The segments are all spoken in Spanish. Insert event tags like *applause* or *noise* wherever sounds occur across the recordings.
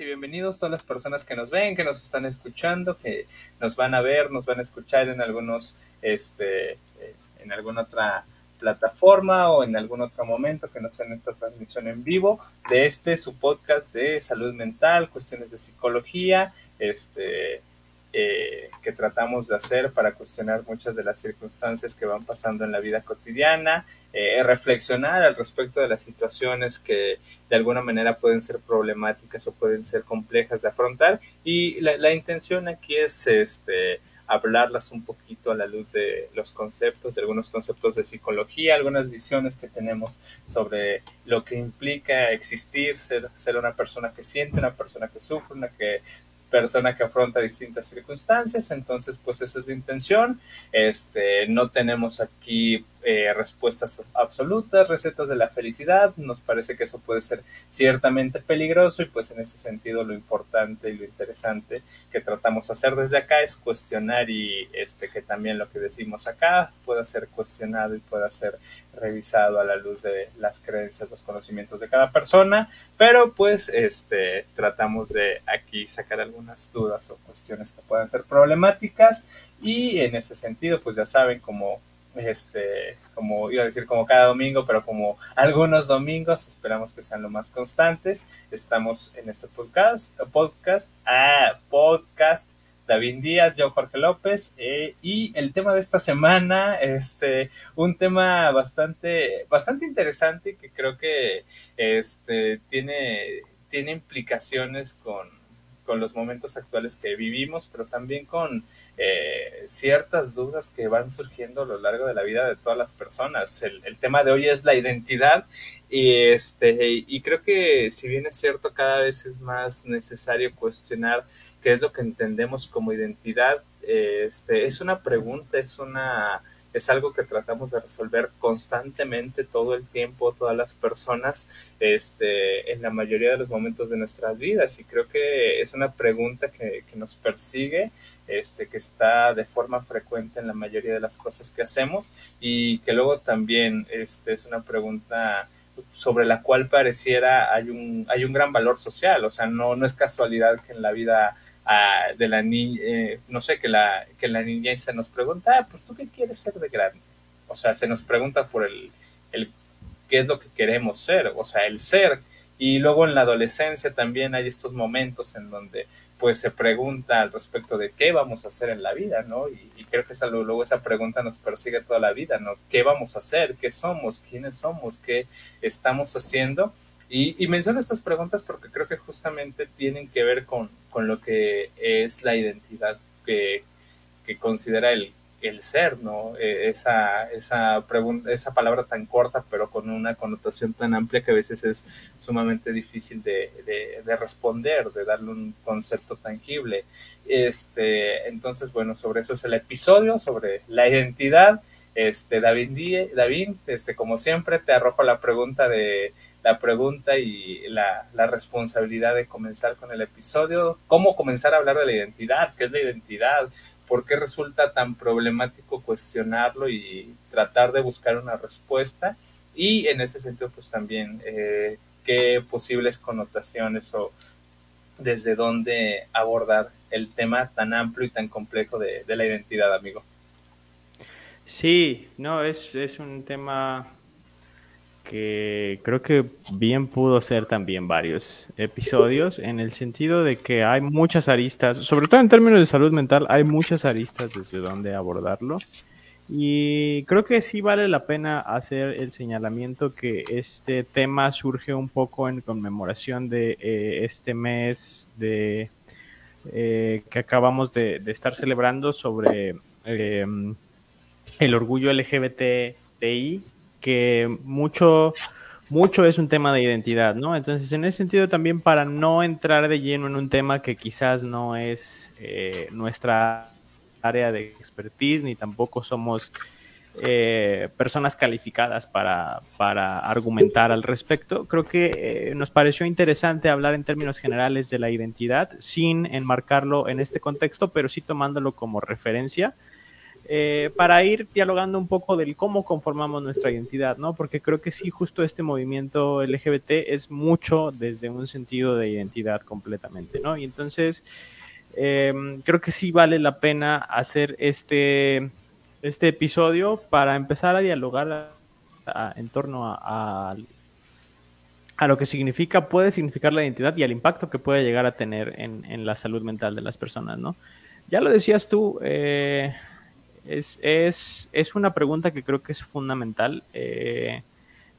y bienvenidos todas las personas que nos ven, que nos están escuchando, que nos van a ver, nos van a escuchar en algunos, este, eh, en alguna otra plataforma o en algún otro momento que no sea en esta transmisión en vivo de este su podcast de salud mental, cuestiones de psicología, este eh, que tratamos de hacer para cuestionar muchas de las circunstancias que van pasando en la vida cotidiana, eh, reflexionar al respecto de las situaciones que de alguna manera pueden ser problemáticas o pueden ser complejas de afrontar. Y la, la intención aquí es este hablarlas un poquito a la luz de los conceptos, de algunos conceptos de psicología, algunas visiones que tenemos sobre lo que implica existir, ser, ser una persona que siente, una persona que sufre, una que persona que afronta distintas circunstancias, entonces pues esa es la intención. Este, no tenemos aquí eh, respuestas absolutas, recetas de la felicidad, nos parece que eso puede ser ciertamente peligroso y pues en ese sentido lo importante y lo interesante que tratamos de hacer desde acá es cuestionar y este que también lo que decimos acá pueda ser cuestionado y pueda ser revisado a la luz de las creencias, los conocimientos de cada persona, pero pues este tratamos de aquí sacar algunas dudas o cuestiones que puedan ser problemáticas y en ese sentido pues ya saben como este, como iba a decir como cada domingo, pero como algunos domingos, esperamos que sean lo más constantes. Estamos en este podcast, podcast, ah, podcast, David Díaz, yo Jorge López, eh, y el tema de esta semana, este, un tema bastante, bastante interesante que creo que este, tiene, tiene implicaciones con con los momentos actuales que vivimos, pero también con eh, ciertas dudas que van surgiendo a lo largo de la vida de todas las personas. El, tema de hoy es la identidad y, este, y creo que si bien es cierto, cada vez es más necesario cuestionar qué es lo que entendemos como identidad. Este, es una pregunta, es una es algo que tratamos de resolver constantemente todo el tiempo, todas las personas, este, en la mayoría de los momentos de nuestras vidas. Y creo que es una pregunta que, que nos persigue, este, que está de forma frecuente en la mayoría de las cosas que hacemos y que luego también este, es una pregunta sobre la cual pareciera hay un, hay un gran valor social, o sea, no, no es casualidad que en la vida de la niña, eh, no sé, que la, que la niña se nos pregunta, ah, pues tú qué quieres ser de grande. O sea, se nos pregunta por el, el qué es lo que queremos ser, o sea, el ser. Y luego en la adolescencia también hay estos momentos en donde pues se pregunta al respecto de qué vamos a hacer en la vida, ¿no? Y, creo que luego esa pregunta nos persigue toda la vida, ¿no? ¿Qué vamos a hacer? ¿Qué somos? ¿Quiénes somos? ¿Qué estamos haciendo? Y, y, menciono estas preguntas porque creo que justamente tienen que ver con, con lo que es la identidad que, que considera el, el, ser, ¿no? E, esa, esa, pregunta, esa palabra tan corta, pero con una connotación tan amplia que a veces es sumamente difícil de, de, de responder, de darle un concepto tangible. Este, entonces, bueno, sobre eso es el episodio, sobre la identidad. Este, David, David, este, como siempre, te arrojo la pregunta de la pregunta y la, la, responsabilidad de comenzar con el episodio. ¿Cómo comenzar a hablar de la identidad? ¿Qué es la identidad? ¿Por qué resulta tan problemático cuestionarlo y tratar de buscar una respuesta? Y en ese sentido, pues también, eh, qué posibles connotaciones o desde dónde abordar el tema tan amplio y tan complejo de, de la identidad, amigo. Sí, no, es, es un tema que creo que bien pudo ser también varios episodios en el sentido de que hay muchas aristas, sobre todo en términos de salud mental, hay muchas aristas desde donde abordarlo. Y creo que sí vale la pena hacer el señalamiento que este tema surge un poco en conmemoración de eh, este mes de eh, que acabamos de, estar celebrando sobre eh, el orgullo LGBTI que mucho, mucho es un tema de identidad, ¿no? Entonces, en ese sentido también para no entrar de lleno en un tema que quizás no es eh, nuestra área de expertise, ni tampoco somos eh, personas calificadas para, para, argumentar al respecto, creo que eh, nos pareció interesante hablar en términos generales de la identidad, sin enmarcarlo en este contexto, pero sí tomándolo como referencia eh, para ir dialogando un poco del cómo conformamos nuestra identidad, ¿no? Porque creo que sí, justo este movimiento LGBT es mucho desde un sentido de identidad completamente, ¿no? Y entonces em, creo que sí vale la pena hacer este, este episodio para empezar a dialogar en torno a, a, lo que significa, puede significar la identidad y al impacto que puede llegar a tener en, en la salud mental de las personas, ¿no? Ya lo decías tú, eh, es, es, es, una pregunta que creo que es fundamental. Eh,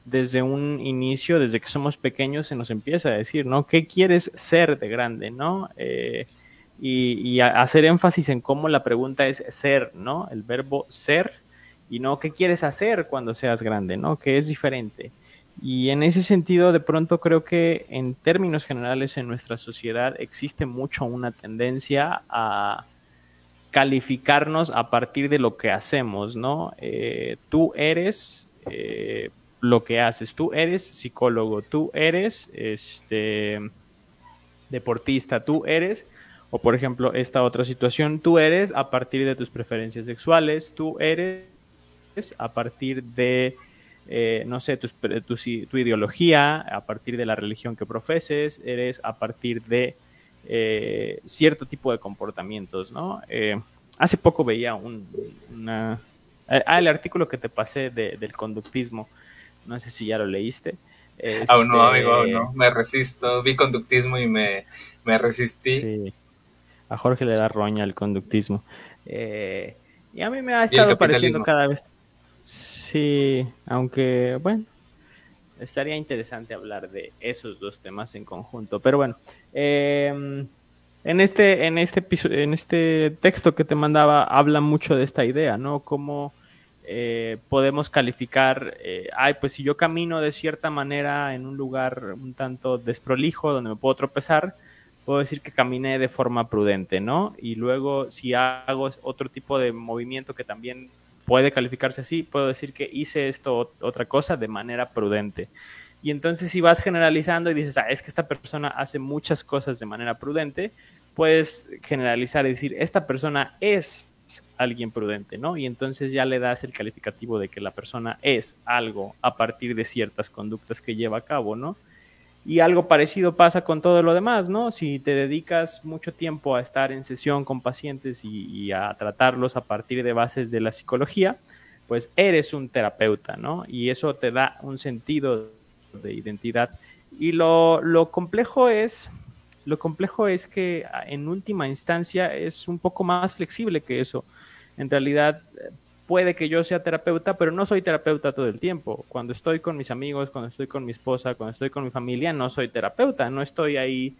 desde un inicio, desde que somos pequeños, se nos empieza a decir, ¿no? ¿Qué quieres ser de grande, ¿no? Eh, y, y hacer énfasis en cómo la pregunta es ser, ¿no? El verbo ser y no qué quieres hacer cuando seas grande, ¿no? Que es diferente. Y en ese sentido, de pronto creo que en términos generales en nuestra sociedad existe mucho una tendencia a calificarnos a partir de lo que hacemos, ¿no? Eh, tú eres eh, lo que haces, tú eres psicólogo, tú eres este, deportista, tú eres, o por ejemplo, esta otra situación, tú eres a partir de tus preferencias sexuales, tú eres a partir de, eh, no sé, tu, tu ideología, a partir de la religión que profeses, eres a partir de eh, cierto tipo de comportamientos, ¿no? Eh, hace poco veía un, una, ah, el artículo que te pasé del conductismo, no sé si ya lo leíste. aún no, amigo, aún no, me resisto, vi conductismo y me, me resistí. Sí. A Jorge le da roña el conductismo. Eh, y a mí me ha estado pareciendo cada vez. Sí, aunque, bueno, estaría interesante hablar de esos dos temas en conjunto. Pero bueno, em, en, este, en, este este texto que te mandaba habla mucho de esta idea, ¿no? Cómo eh, podemos calificar, eh, ay, pues si yo camino de cierta manera en un lugar un tanto desprolijo donde me puedo tropezar, puedo decir que caminé de forma prudente, ¿no? Y luego si hago otro tipo de movimiento que también puede calificarse así, puedo decir que hice esto otra cosa de manera prudente. Y entonces si vas generalizando y dices, ah, es que esta persona hace muchas cosas de manera prudente, puedes generalizar y decir, esta persona es alguien prudente, ¿no? Y entonces ya le das el calificativo de que la persona es algo a partir de ciertas conductas que lleva a cabo, ¿no? Y algo parecido pasa con todo lo demás, ¿no? Si te dedicas mucho tiempo a estar en sesión con pacientes y, a tratarlos a partir de bases de la psicología, pues eres un terapeuta, ¿no? Y eso te da un sentido de identidad. Y lo, lo complejo es, lo complejo es que en última instancia es un poco más flexible que eso. En realidad puede que yo sea terapeuta, pero no soy terapeuta todo el tiempo. Cuando estoy con mis amigos, cuando estoy con mi esposa, cuando estoy con mi familia, no soy terapeuta, no estoy ahí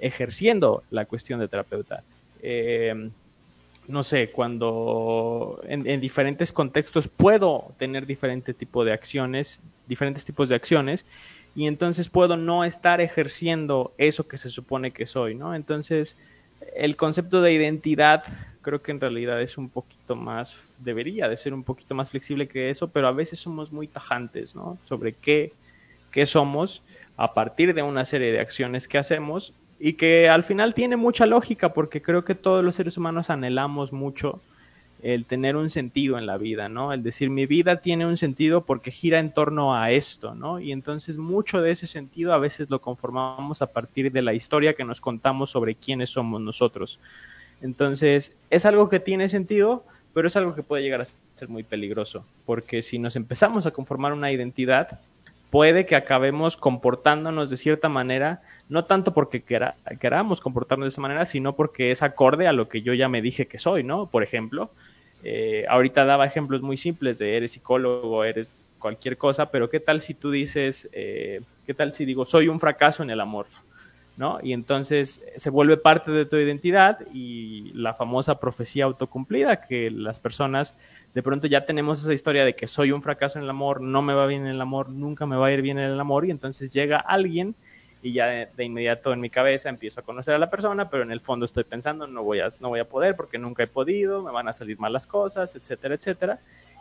ejerciendo la cuestión de terapeuta. Eh, no sé, cuando en, diferentes contextos puedo tener diferente tipo de acciones, diferentes tipos de acciones, y entonces puedo no estar ejerciendo eso que se supone que soy, ¿no? Entonces, el concepto de identidad creo que en realidad es un poquito más, debería de ser un poquito más flexible que eso, pero a veces somos muy tajantes, ¿no? Sobre qué, qué somos a partir de una serie de acciones que hacemos y que al final tiene mucha lógica porque creo que todos los seres humanos anhelamos mucho el tener un sentido en la vida, ¿no? El decir mi vida tiene un sentido porque gira en torno a esto, ¿no? Y entonces mucho de ese sentido a veces lo conformamos a partir de la historia que nos contamos sobre quiénes somos nosotros. Entonces, es algo que tiene sentido, pero es algo que puede llegar a ser muy peligroso, porque si nos empezamos a conformar una identidad, puede que acabemos comportándonos de cierta manera, no tanto porque queramos comportarnos de esa manera, sino porque es acorde a lo que yo ya me dije que soy, ¿no? Por ejemplo, eh, ahorita daba ejemplos muy simples de eres psicólogo, eres cualquier cosa, pero ¿qué tal si tú dices, eh, qué tal si digo, soy un fracaso en el amor? ¿No? Y entonces se vuelve parte de tu identidad y la famosa profecía autocumplida, que las personas de pronto ya tenemos esa historia de que soy un fracaso en el amor, no me va bien en el amor, nunca me va a ir bien en el amor, y entonces llega alguien y ya de, inmediato en mi cabeza empiezo a conocer a la persona, pero en el fondo estoy pensando, no voy, a, no voy a poder porque nunca he podido, me van a salir malas cosas, etcétera, etcétera,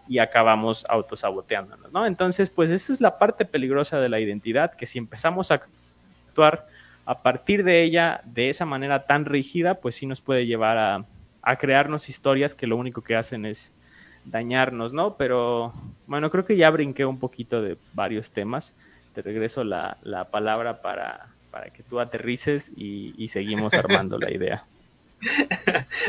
y acabamos autosaboteándonos, ¿no? Entonces, pues esa es la parte peligrosa de la identidad, que si empezamos a actuar a partir de ella, de esa manera tan rígida, pues sí nos puede llevar a, a crearnos historias que lo único que hacen es dañarnos, ¿no? Pero bueno, creo que ya brinqué un poquito de varios temas. Te regreso la, la palabra para, para que tú aterrices y, y seguimos armando la idea. *laughs*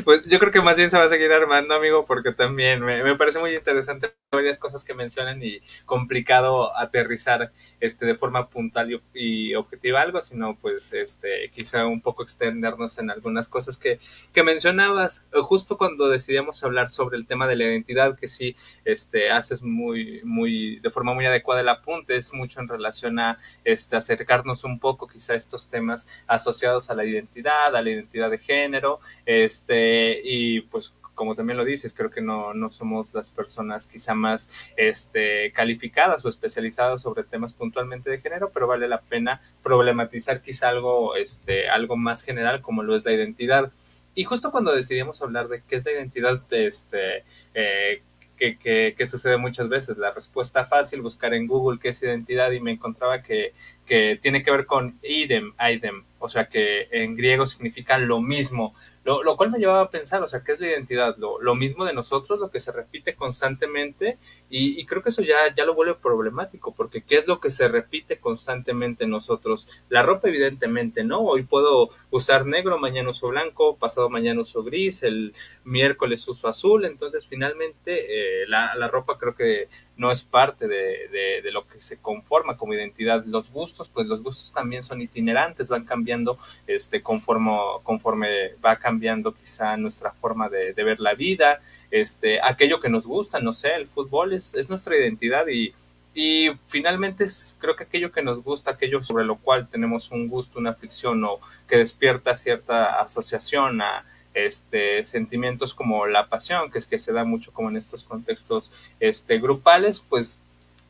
pues yo creo que más bien se va a seguir armando, amigo, porque también me, parece muy interesante varias cosas que mencionan y complicado aterrizar este de forma puntual y, objetiva algo, sino pues este quizá un poco extendernos en algunas cosas que, que mencionabas. Justo cuando decidíamos hablar sobre el tema de la identidad, que sí este haces muy muy de forma muy adecuada el apunte, es mucho en relación a este acercarnos un poco quizá a estos temas asociados a la identidad, a la identidad de género, este, y pues como también lo dices, creo que no, no somos las personas quizá más este, calificadas o especializadas sobre temas puntualmente de género, pero vale la pena problematizar quizá algo, este, algo más general como lo es la identidad. Y justo cuando decidimos hablar de qué es la identidad, este, eh, que, que, que, sucede muchas veces. La respuesta fácil, buscar en Google qué es identidad y me encontraba que, que tiene que ver con idem, idem, o sea que en griego significa lo mismo. Lo, cual me llevaba a pensar, o sea, ¿qué es la identidad? Lo, mismo de nosotros, lo que se repite constantemente, y, creo que eso ya, ya lo vuelve problemático, porque ¿qué es lo que se repite constantemente en nosotros? La ropa, evidentemente, ¿no? Hoy puedo usar negro, mañana uso blanco, pasado mañana uso gris, el miércoles uso azul, entonces finalmente eh, la, la ropa creo que no es parte de, de, lo que se conforma como identidad. Los gustos, pues los gustos también son itinerantes, van cambiando este, conforme, conforme va cambiando quizá nuestra forma de, ver la vida, este, aquello que nos gusta, no sé, el fútbol es, es nuestra identidad y, y finalmente es, creo que aquello que nos gusta, aquello sobre lo cual tenemos un gusto, una aflicción o que despierta cierta asociación a este, sentimientos como la pasión, que es que se da mucho como en estos contextos este, grupales, pues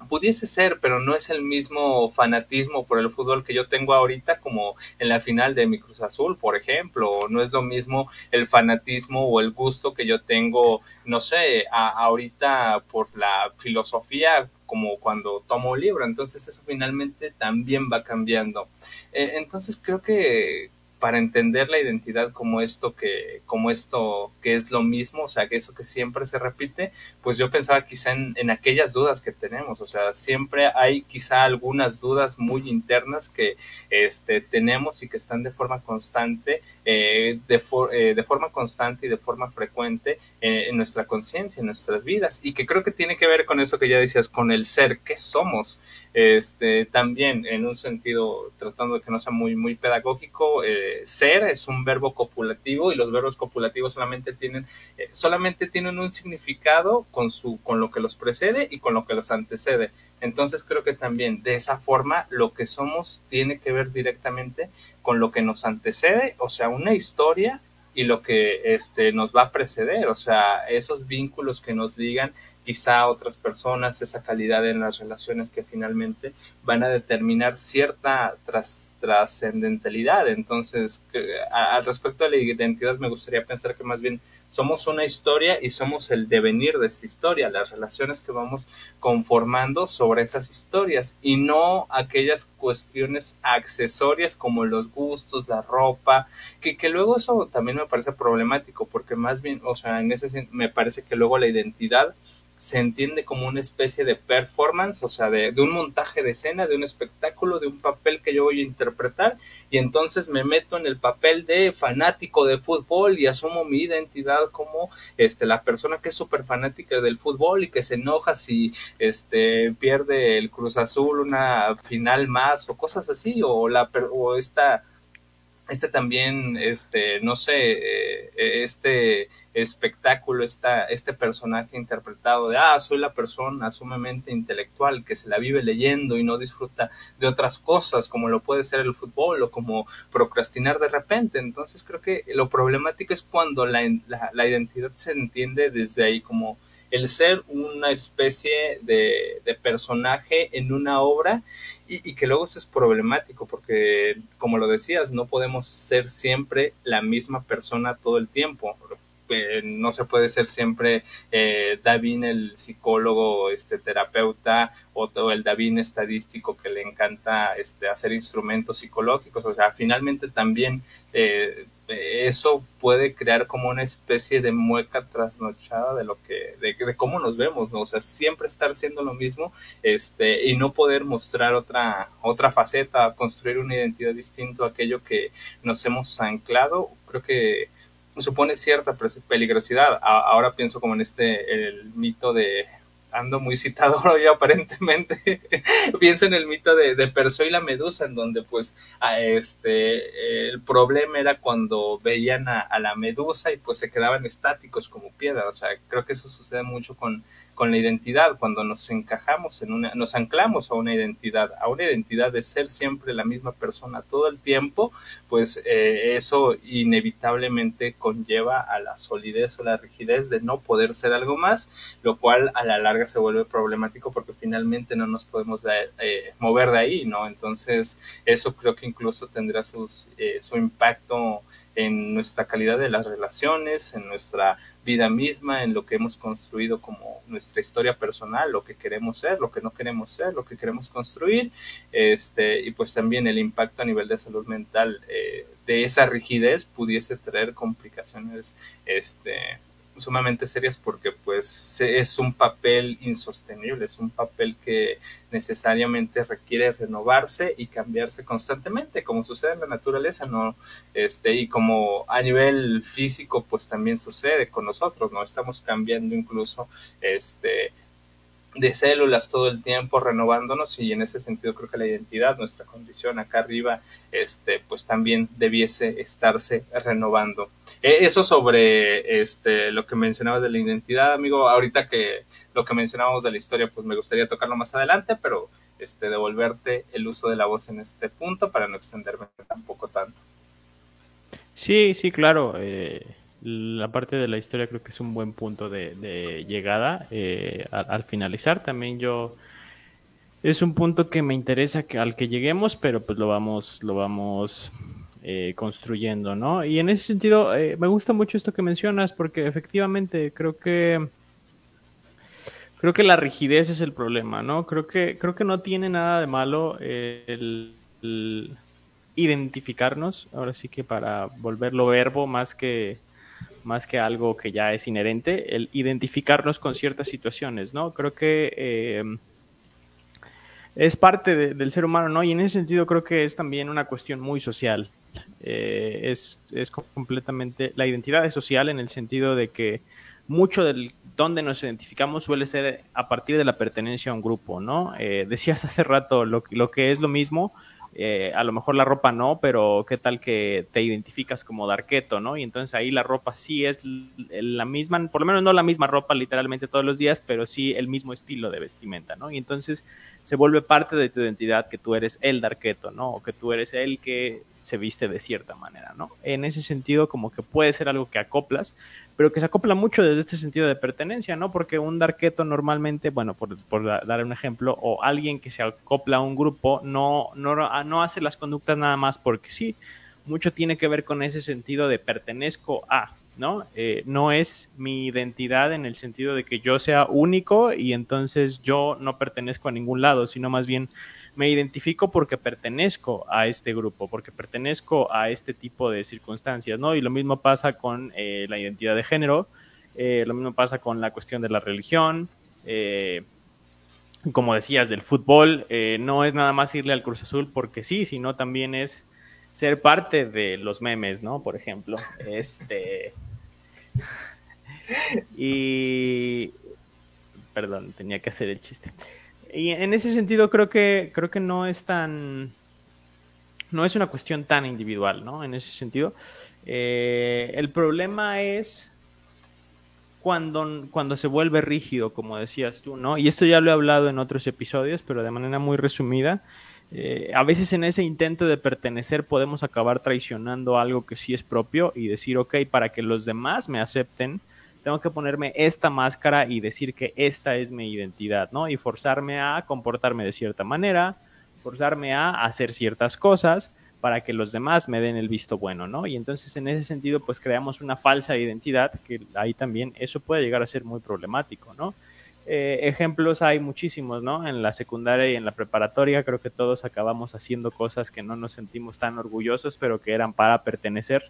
pudiese ser, pero no es el mismo fanatismo por el fútbol que yo tengo ahorita como en la final de mi Cruz Azul, por ejemplo, no es lo mismo el fanatismo o el gusto que yo tengo, no sé, ahorita por la filosofía como cuando tomo un libro, entonces eso finalmente también va cambiando. Eh, entonces creo que para entender la identidad como esto que, como esto que es lo mismo, o sea, que eso que siempre se repite, pues yo pensaba quizá en, aquellas dudas que tenemos, o sea, siempre hay quizá algunas dudas muy internas que este, tenemos y que están de forma constante, eh, de, eh, de forma constante y de forma frecuente eh, en nuestra conciencia, en nuestras vidas, y que creo que tiene que ver con eso que ya decías, con el ser, ¿qué somos? Este, también en un sentido, tratando de que no sea muy, muy pedagógico, eh, ser es un verbo copulativo y los verbos copulativos solamente tienen, eh, solamente tienen un significado con, su, con lo que los precede y con lo que los antecede. Entonces creo que también de esa forma lo que somos tiene que ver directamente con lo que nos antecede, o sea, una historia y lo que este, nos va a preceder, o sea, esos vínculos que nos digan quizá otras personas, esa calidad en las relaciones que finalmente van a determinar cierta trascendentalidad. Entonces, al respecto de la identidad, me gustaría pensar que más bien somos una historia y somos el devenir de esta historia, las relaciones que vamos conformando sobre esas historias y no aquellas cuestiones accesorias como los gustos, la ropa, que, que luego eso también me parece problemático porque más bien, o sea, en ese me parece que luego la identidad se entiende como una especie de performance, o sea, de, un montaje de escena, de un espectáculo, de un papel que yo voy a interpretar, y entonces me meto en el papel de fanático de fútbol y asumo mi identidad como este, la persona que es súper fanática del fútbol y que se enoja si este, pierde el Cruz Azul una final más o cosas así, o, la, o esta este también, este, no sé, eh, este espectáculo, esta, este personaje interpretado de, ah, soy la persona sumamente intelectual que se la vive leyendo y no disfruta de otras cosas como lo puede ser el fútbol o como procrastinar de repente. Entonces creo que lo problemático es cuando la, la, la identidad se entiende desde ahí como el ser una especie de, de personaje en una obra y, que luego eso es problemático porque, como lo decías, no podemos ser siempre la misma persona todo el tiempo. Eh, no se puede ser siempre eh, David el psicólogo, este terapeuta o, el David estadístico que le encanta este, hacer instrumentos psicológicos. O sea, finalmente también eh, eso puede crear como una especie de mueca trasnochada de lo que, de, de, cómo nos vemos, ¿no? O sea, siempre estar siendo lo mismo, este, y no poder mostrar otra, otra faceta, construir una identidad distinta a aquello que nos hemos anclado, creo que supone cierta peligrosidad. Ahora pienso como en este, el mito de ando muy citador *laughs* yo aparentemente, *laughs* pienso en el mito de, de Perseo y la medusa, en donde pues a este el problema era cuando veían a, a, la medusa y pues se quedaban estáticos como piedra, o sea, creo que eso sucede mucho con, con la identidad, cuando nos encajamos en una, nos anclamos a una identidad, a una identidad de ser siempre la misma persona todo el tiempo, pues eh, eso inevitablemente conlleva a la solidez o la rigidez de no poder ser algo más, lo cual a la larga se vuelve problemático porque finalmente no nos podemos eh, mover de ahí, ¿no? Entonces, eso creo que incluso tendrá sus, eh, su impacto en nuestra calidad de las relaciones, en nuestra vida misma, en lo que hemos construido como nuestra historia personal, lo que queremos ser, lo que no queremos ser, lo que queremos construir, este, y pues también el impacto a nivel de salud mental eh, de esa rigidez pudiese traer complicaciones este, sumamente serias porque pues es un papel insostenible, es un papel que necesariamente requiere renovarse y cambiarse constantemente, como sucede en la naturaleza, ¿no? Este, y como a nivel físico, pues también sucede con nosotros, ¿no? Estamos cambiando incluso, este, de células todo el tiempo renovándonos y en ese sentido creo que la identidad, nuestra condición acá arriba, este, pues también debiese estarse renovando. E, eso sobre este, lo que mencionabas de la identidad, amigo, ahorita que lo que mencionábamos de la historia, pues me gustaría tocarlo más adelante, pero este, devolverte el uso de la voz en este punto para no extenderme tampoco tanto. Sí, sí, claro. Eh, la parte de la historia creo que es un buen punto de, llegada. Eh, al, finalizar también yo es un punto que me interesa que, al que lleguemos, pero pues lo vamos, lo vamos eh, construyendo, ¿no? Y en ese sentido eh, me gusta mucho esto que mencionas porque efectivamente creo que creo que la rigidez es el problema, ¿no? Creo que creo que no tiene nada de malo el identificarnos, ahora sí que para volverlo verbo más que más que algo que ya es inherente, el identificarnos con ciertas situaciones, ¿no? Creo que eh, es parte del ser humano, ¿no? Y en ese sentido creo que es también una cuestión muy social. Eh, es, es, completamente, la identidad es social en el sentido de que mucho del donde nos identificamos suele ser a partir de la pertenencia a un grupo, ¿no? Eh, decías *laughs* hace rato lo, lo que es lo mismo, eh, a lo mejor la ropa no, pero qué tal que te identificas como Darketo, ¿no? Y entonces ahí la ropa sí es la misma, por lo menos no la misma ropa literalmente todos los días, pero sí el mismo estilo de vestimenta, ¿no? Y entonces se vuelve parte de tu identidad que tú eres el Darketo, ¿no? O que tú eres el que se viste de cierta manera, ¿no? En ese sentido, como que puede ser algo que acoplas, pero que se acopla mucho desde este sentido de pertenencia, ¿no? Porque un darketo normalmente, bueno, por, dar un ejemplo, o alguien que se acopla a un grupo, no, no, no hace las conductas nada más porque sí, mucho tiene que ver con ese sentido de pertenezco a, ¿no? Eh, no es mi identidad en el sentido de que yo sea único y entonces yo no pertenezco a ningún lado, sino más bien me identifico porque pertenezco a este grupo, porque pertenezco a este tipo de circunstancias, ¿no? Y lo mismo pasa con eh, la identidad de género, eh, lo mismo pasa con la cuestión de la religión, eh, como decías, del fútbol, no es nada más irle al Cruz Azul porque sí, sino también es ser parte de los memes, ¿no? Por ejemplo, este... y... Perdón, tenía que hacer el chiste. Y en ese sentido creo que, creo que no es tan... No es una cuestión tan individual, ¿no? En ese sentido. Eh, el problema es cuando, cuando se vuelve rígido, como decías tú, ¿no? Y esto ya lo he hablado en otros episodios, pero de manera muy resumida. Eh, a veces en ese intento de pertenecer podemos acabar traicionando algo que sí es propio y decir, ok, para que los demás me acepten, tengo que ponerme esta máscara y decir que esta es mi identidad, ¿no? Y forzarme a comportarme de cierta manera, forzarme a hacer ciertas cosas para que los demás me den el visto bueno, ¿no? Y entonces en ese sentido pues creamos una falsa identidad que ahí también eso puede llegar a ser muy problemático, ¿no? Eh, ejemplos hay muchísimos, ¿no? En la secundaria y en la preparatoria creo que todos acabamos haciendo cosas que no nos sentimos tan orgullosos, pero que eran para pertenecer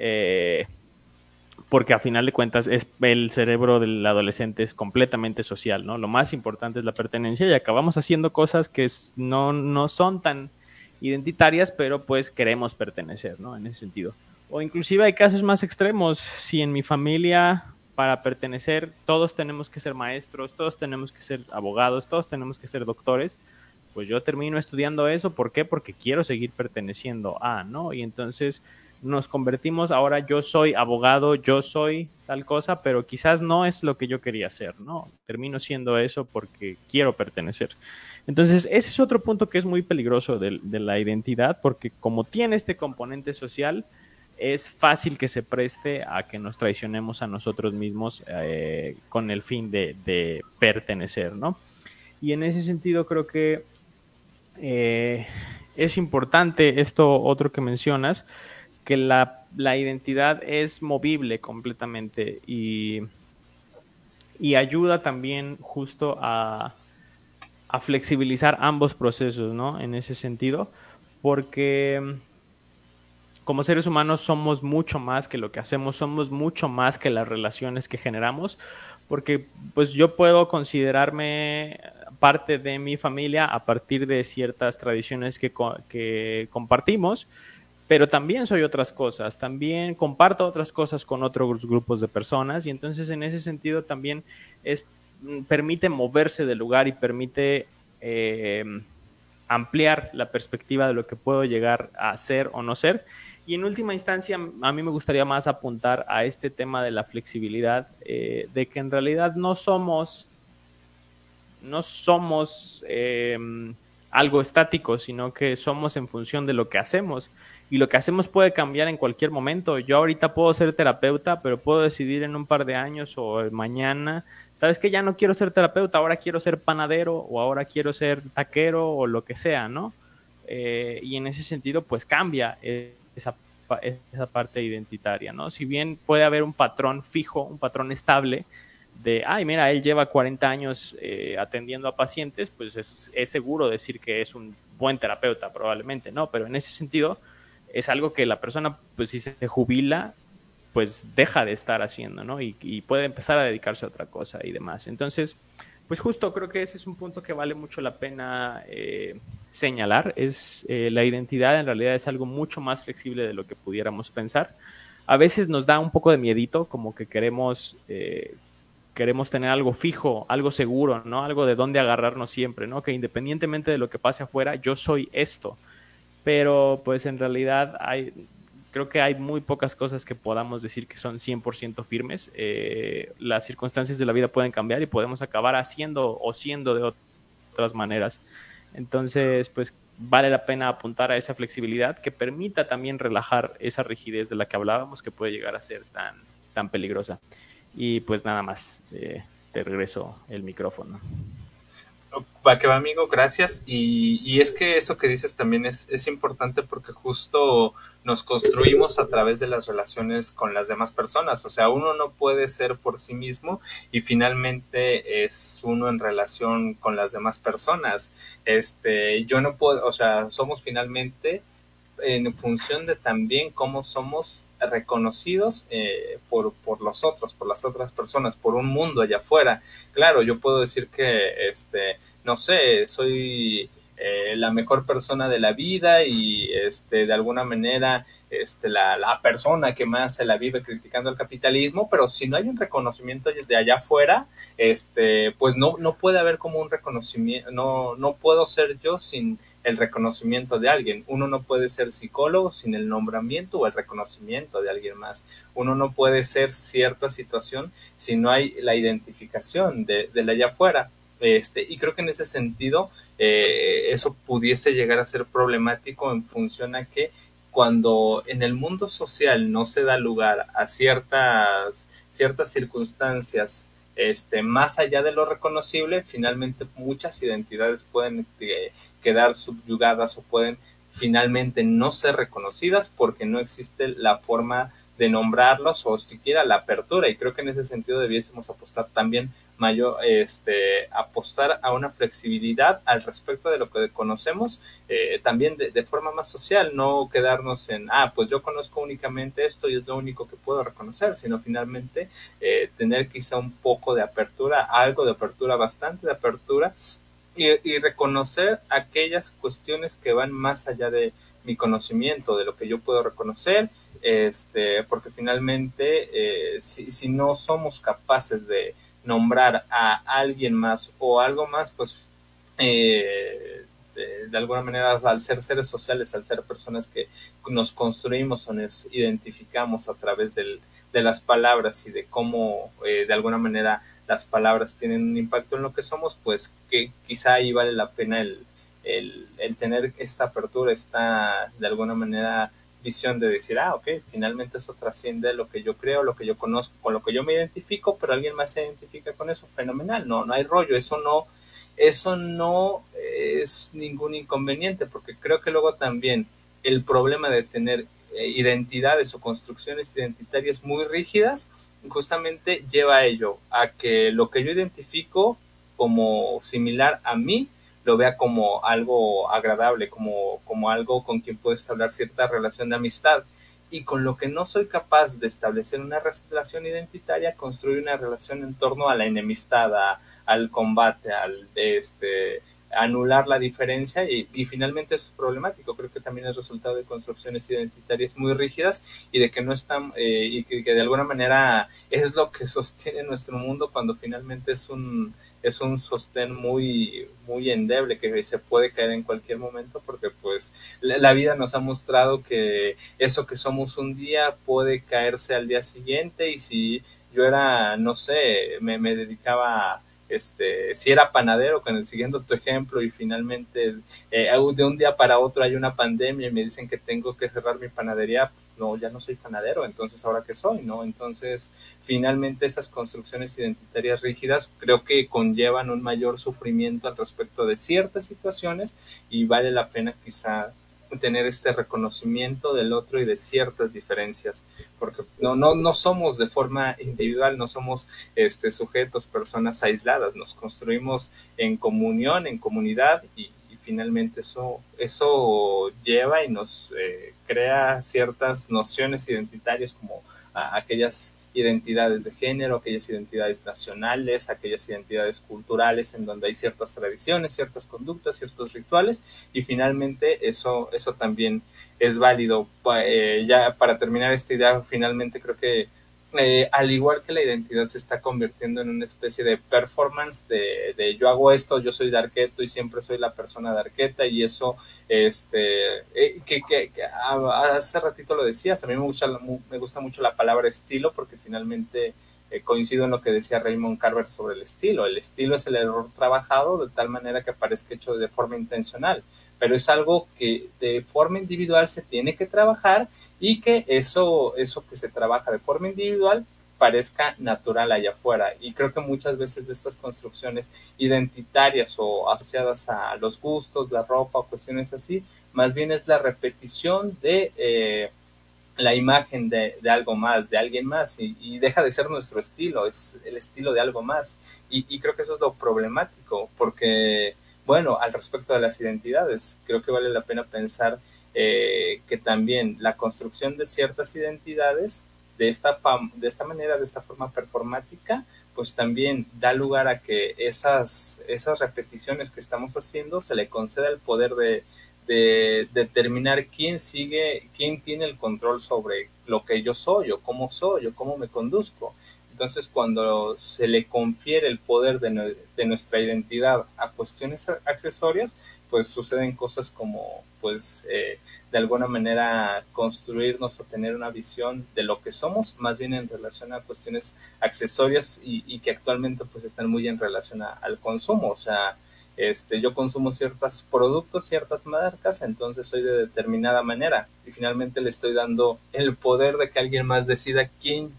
Eh, porque a final de cuentas es el cerebro del adolescente es completamente social, ¿no? Lo más importante es la pertenencia y acabamos haciendo cosas que no, no son tan identitarias, pero pues queremos pertenecer, ¿no? En ese sentido. O inclusive hay casos más extremos. Si en mi familia, para pertenecer, todos tenemos que ser maestros, todos tenemos que ser abogados, todos tenemos que ser doctores, pues yo termino estudiando eso. ¿Por qué? Porque quiero seguir perteneciendo a, ¿no? Y entonces nos convertimos, ahora yo soy abogado, yo soy tal cosa, pero quizás no es lo que yo quería ser, ¿no? Termino siendo eso porque quiero pertenecer. Entonces, ese es otro punto que es muy peligroso de, la identidad, porque como tiene este componente social, es fácil que se preste a que nos traicionemos a nosotros mismos eh, con el fin de, pertenecer, ¿no? Y en ese sentido creo que eh, es importante esto otro que mencionas, que la, identidad es movible completamente y, y ayuda también justo a, flexibilizar ambos procesos, ¿no? En ese sentido, porque como seres humanos somos mucho más que lo que hacemos, somos mucho más que las relaciones que generamos, porque pues yo puedo considerarme parte de mi familia a partir de ciertas tradiciones que, que compartimos, pero también soy otras cosas, también comparto otras cosas con otros grupos de personas y entonces en ese sentido también mm, permite moverse del lugar y permite em, ampliar la perspectiva de lo que puedo llegar a ser o no ser. Y en última instancia, a mí me gustaría más apuntar a este tema de la flexibilidad, eh, de que en realidad no somos, no somos em, algo estático, sino que somos en función de lo que hacemos y lo que hacemos puede cambiar en cualquier momento. Yo ahorita puedo ser terapeuta, pero puedo decidir en un par de años o mañana, sabes que ya no quiero ser terapeuta, ahora quiero ser panadero o ahora quiero ser taquero o lo que sea, ¿no? Eh, y en ese sentido, pues cambia esa, esa parte identitaria, ¿no? Si bien puede haber un patrón fijo, un patrón estable, de, ay, mira, él lleva 40 años eh, atendiendo a pacientes, pues es, es, seguro decir que es un buen terapeuta, probablemente, ¿no? Pero en ese sentido, es algo que la persona, pues si se jubila, pues deja de estar haciendo, ¿no? Y, puede empezar a dedicarse a otra cosa y demás. Entonces, pues justo creo que ese es un punto que vale mucho la pena eh, señalar. Es eh, la identidad en realidad es algo mucho más flexible de lo que pudiéramos pensar. A veces nos da un poco de miedito, como que queremos eh, queremos tener algo fijo, algo seguro, ¿no? Algo de dónde agarrarnos siempre, ¿no? Que independientemente de lo que pase afuera, yo soy esto pero pues en realidad hay, creo que hay muy pocas cosas que podamos decir que son 100% firmes. Eh, las circunstancias de la vida pueden cambiar y podemos acabar haciendo o siendo de otras maneras. Entonces, pues vale la pena apuntar a esa flexibilidad que permita también relajar esa rigidez de la que hablábamos que puede llegar a ser tan, tan peligrosa. Y pues nada más, eh, te regreso el micrófono. Va que va, amigo, gracias. Y, y, es que eso que dices también es, es importante porque justo nos construimos a través de las relaciones con las demás personas. O sea, uno no puede ser por sí mismo y finalmente es uno en relación con las demás personas. Este, yo no puedo, o sea, somos finalmente en función de también cómo somos reconocidos eh, por, por los otros, por las otras personas, por un mundo allá afuera. Claro, yo puedo decir que, este, no sé, soy eh, la mejor persona de la vida y este de alguna manera este la, la, persona que más se la vive criticando el capitalismo pero si no hay un reconocimiento de allá afuera este pues no no puede haber como un reconocimiento no no puedo ser yo sin el reconocimiento de alguien. Uno no puede ser psicólogo sin el nombramiento o el reconocimiento de alguien más. Uno no puede ser cierta situación si no hay la identificación de, de la allá afuera. Este, y creo que en ese sentido eh, eso pudiese llegar a ser problemático en función a que cuando en el mundo social no se da lugar a ciertas, ciertas circunstancias este, más allá de lo reconocible, finalmente muchas identidades pueden eh, quedar subyugadas o pueden finalmente no ser reconocidas porque no existe la forma de nombrarlos o siquiera la apertura. Y creo que en ese sentido debiésemos apostar también mayor, este, apostar a una flexibilidad al respecto de lo que conocemos, eh, también de, forma más social, no quedarnos en, ah, pues yo conozco únicamente esto y es lo único que puedo reconocer, sino finalmente eh, tener quizá un poco de apertura, algo de apertura, bastante de apertura, y, reconocer aquellas cuestiones que van más allá de mi conocimiento, de lo que yo puedo reconocer, este, porque finalmente eh, si, si, no somos capaces de nombrar a alguien más o algo más, pues eh, de, alguna manera al ser seres sociales, al ser personas que nos construimos o nos identificamos a través del, de las palabras y de cómo eh, de alguna manera las palabras tienen un impacto en lo que somos, pues que quizá ahí vale la pena el, el, el tener esta apertura, esta de alguna manera visión de decir, ah, ok, finalmente eso trasciende lo que yo creo, lo que yo conozco, con lo que yo me identifico, pero alguien más se identifica con eso, fenomenal, no, no hay rollo, eso no, eso no es ningún inconveniente, porque creo que luego también el problema de tener eh, identidades o construcciones identitarias muy rígidas, justamente lleva a ello, a que lo que yo identifico como similar a mí, lo vea como algo agradable, como, como algo con quien puedes establecer cierta relación de amistad. Y con lo que no soy capaz de establecer una relación identitaria, construir una relación en torno a la enemistad, al combate, al este, anular la diferencia y, finalmente es problemático. Creo que también es resultado de construcciones identitarias muy rígidas y de que no están eh, y que, de alguna manera es lo que sostiene nuestro mundo cuando finalmente es un es un sostén muy, muy endeble que se puede caer en cualquier momento porque pues la, vida nos ha mostrado que eso que somos un día puede caerse al día siguiente y si yo era, no sé, me, me dedicaba este, si era panadero, con el siguiendo tu ejemplo y finalmente eh, de un día para otro hay una pandemia y me dicen que tengo que cerrar mi panadería, pues no, ya no soy panadero, entonces ahora qué soy, ¿no? Entonces, finalmente esas construcciones identitarias rígidas creo que conllevan un mayor sufrimiento al respecto de ciertas situaciones y vale la pena quizá tener este reconocimiento del otro y de ciertas diferencias, porque no, no, no somos de forma individual, no somos este, sujetos, personas aisladas, nos construimos en comunión, en comunidad y, finalmente eso, eso lleva y nos eh, crea ciertas nociones identitarias como aquellas identidades de género, aquellas identidades nacionales, aquellas identidades culturales en donde hay ciertas tradiciones, ciertas conductas, ciertos rituales y finalmente eso, eso también es válido. Eh, ya para terminar esta idea, finalmente creo que eh, al igual que la identidad se está convirtiendo en una especie de performance de, de yo hago esto, yo soy de arqueto y siempre soy la persona de arqueta y eso, este, eh, que, que, hace ratito lo decías, a mí me gusta, me gusta mucho la palabra estilo porque finalmente eh, coincido en lo que decía Raymond Carver sobre el estilo. El estilo es el error trabajado de tal manera que parezca hecho de forma intencional, pero es algo que de forma individual se tiene que trabajar y que eso, eso que se trabaja de forma individual parezca natural allá afuera. Y creo que muchas veces de estas construcciones identitarias o asociadas a los gustos, la ropa o cuestiones así, más bien es la repetición de... Eh, la imagen de, de, algo más, de alguien más, y, deja de ser nuestro estilo, es el estilo de algo más. Y, creo que eso es lo problemático, porque, bueno, al respecto de las identidades, creo que vale la pena pensar eh, que también la construcción de ciertas identidades de esta, de esta manera, de esta forma performática, pues también da lugar a que esas, esas repeticiones que estamos haciendo se le conceda el poder de, de determinar quién sigue, quién tiene el control sobre lo que yo soy o cómo soy o cómo me conduzco. Entonces, cuando se le confiere el poder de, nuestra identidad a cuestiones accesorias, pues suceden cosas como, pues, eh, de alguna manera construirnos o tener una visión de lo que somos, más bien en relación a cuestiones accesorias y, que actualmente, pues, están muy en relación al consumo. O sea, este, yo consumo ciertos productos, ciertas marcas, entonces soy de determinada manera y finalmente le estoy dando el poder de que alguien más decida quién,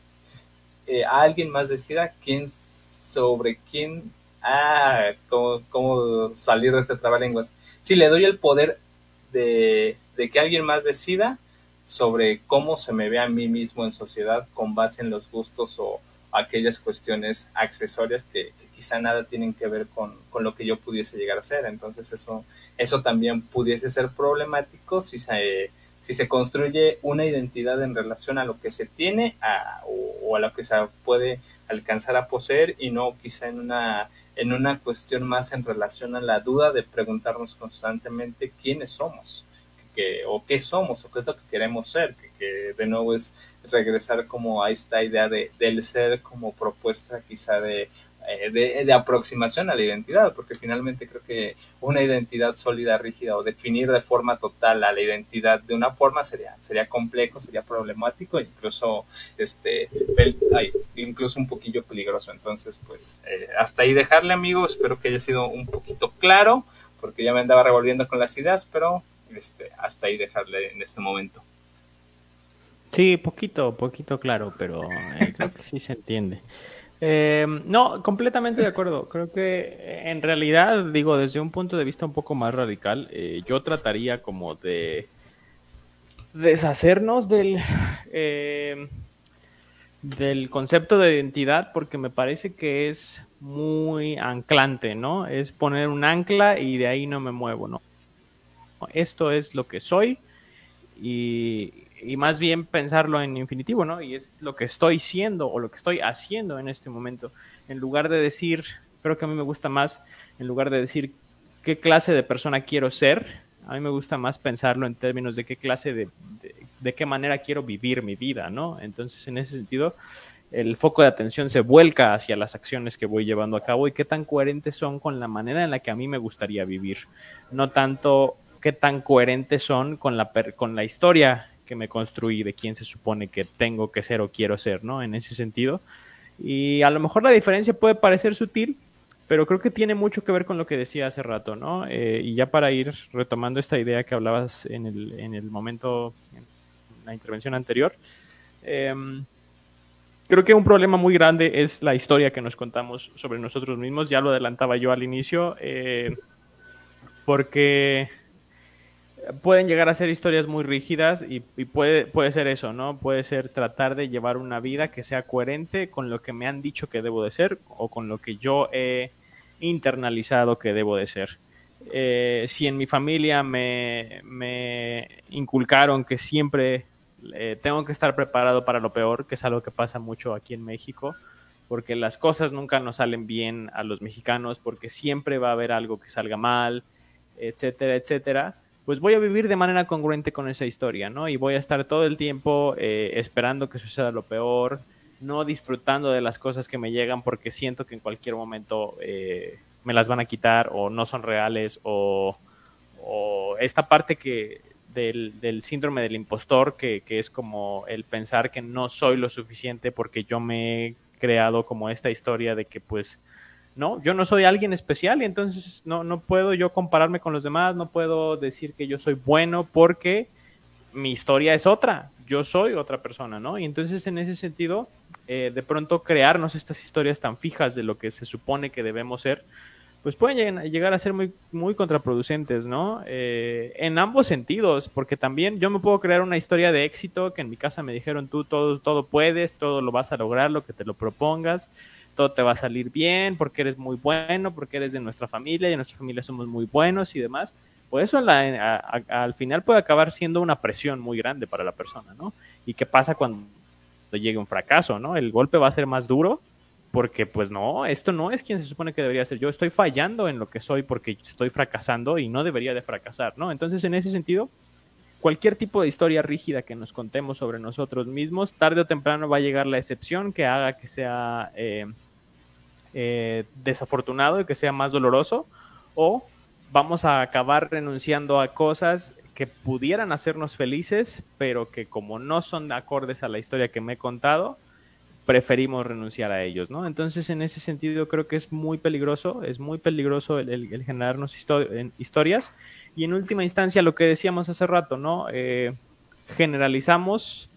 eh, a alguien más decida quién sobre quién, ah, cómo, salir de este trabalenguas. Si le doy el poder de, de que alguien más decida sobre cómo se me ve a mí mismo en sociedad con base en los gustos o aquellas cuestiones accesorias que, quizá nada tienen que ver con, con, lo que yo pudiese llegar a ser. Entonces eso, eso también pudiese ser problemático si se, si se construye una identidad en relación a lo que se tiene o, a lo que se puede alcanzar a poseer y no quizá en una, en una cuestión más en relación a la duda de preguntarnos constantemente quiénes somos que, o qué somos o qué es lo que queremos ser, que, de nuevo es regresar como a esta idea de, del ser como propuesta quizá de eh, de, aproximación a la identidad, porque finalmente creo que una identidad sólida, rígida o definir de forma total a la identidad de una forma sería, sería complejo, sería problemático, incluso, este, incluso un poquillo peligroso. Entonces, pues, eh, hasta ahí dejarle, amigo. Espero que haya sido un poquito claro, porque ya me andaba revolviendo con las ideas, pero este, hasta ahí dejarle en este momento. Sí, poquito, poquito claro, pero eh, creo que sí se entiende. Eh, no, completamente de acuerdo. Creo que eh, en realidad, digo, desde un punto de vista un poco más radical, yo trataría como de deshacernos del, del concepto de identidad porque me parece que es muy anclante, ¿no? Es poner un ancla y de ahí no me muevo, ¿no? Esto es lo que soy y, más bien pensarlo en infinitivo, ¿no? Y es lo que estoy siendo o lo que estoy haciendo en este momento. En lugar de decir, creo que a mí me gusta más, en lugar de decir qué clase de persona quiero ser, a mí me gusta más pensarlo en términos de qué clase de, de, qué manera quiero vivir mi vida, ¿no? Entonces, en ese sentido, el foco de atención se vuelca hacia las acciones que voy llevando a cabo y qué tan coherentes son con la manera en la que a mí me gustaría vivir. No tanto qué tan coherentes son con la, con la historia que me construí, de quién se supone que tengo que ser o quiero ser, ¿no? En ese sentido. Y a lo mejor la diferencia puede parecer sutil, pero creo que tiene mucho que ver con lo que decía hace rato, ¿no? Eh, y ya para ir retomando esta idea que hablabas en el, en el momento, en la intervención anterior, em, creo que un problema muy grande es la historia que nos contamos sobre nosotros mismos, ya lo adelantaba yo al inicio, eh, porque pueden llegar a ser historias muy rígidas y, puede, puede ser eso, ¿no? Puede ser tratar de llevar una vida que sea coherente con lo que me han dicho que debo de ser o con lo que yo he internalizado que debo de ser. Eh, si en mi familia me, inculcaron que siempre eh, tengo que estar preparado para lo peor, que es algo que pasa mucho aquí en México, porque las cosas nunca nos salen bien a los mexicanos, porque siempre va a haber algo que salga mal, etcétera, etcétera pues voy a vivir de manera congruente con esa historia, ¿no? Y voy a estar todo el tiempo eh, esperando que suceda lo peor, no disfrutando de las cosas que me llegan porque siento que en cualquier momento eh, me las van a quitar o no son reales o, esta parte que del, del, síndrome del impostor, que, que es como el pensar que no soy lo suficiente porque yo me he creado como esta historia de que pues no, yo no soy alguien especial y entonces no, no puedo yo compararme con los demás, no puedo decir que yo soy bueno porque mi historia es otra, yo soy otra persona, ¿no? Y entonces en ese sentido, eh, de pronto crearnos estas historias tan fijas de lo que se supone que debemos ser, pues pueden llegar a ser muy, muy contraproducentes, ¿no? Eh, en ambos sentidos, porque también yo me puedo crear una historia de éxito que en mi casa me dijeron tú todo, todo puedes, todo lo vas a lograr, lo que te lo propongas todo te va a salir bien, porque eres muy bueno, porque eres de nuestra familia y en nuestra familia somos muy buenos y demás, pues eso al final puede acabar siendo una presión muy grande para la persona, ¿no? ¿Y qué pasa cuando llegue un fracaso, ¿no? El golpe va a ser más duro porque pues no, esto no es quien se supone que debería ser. Yo estoy fallando en lo que soy porque estoy fracasando y no debería de fracasar, ¿no? Entonces, en ese sentido, cualquier tipo de historia rígida que nos contemos sobre nosotros mismos, tarde o temprano va a llegar la excepción que haga que sea eh, eh, desafortunado y que sea más doloroso, o vamos a acabar renunciando a cosas que pudieran hacernos felices, pero que como no son acordes a la historia que me he contado, preferimos renunciar a ellos, ¿no? Entonces, en ese sentido, creo que es muy peligroso, es muy peligroso el, generarnos historias. Y en última instancia, lo que decíamos hace rato, ¿no? Eh, generalizamos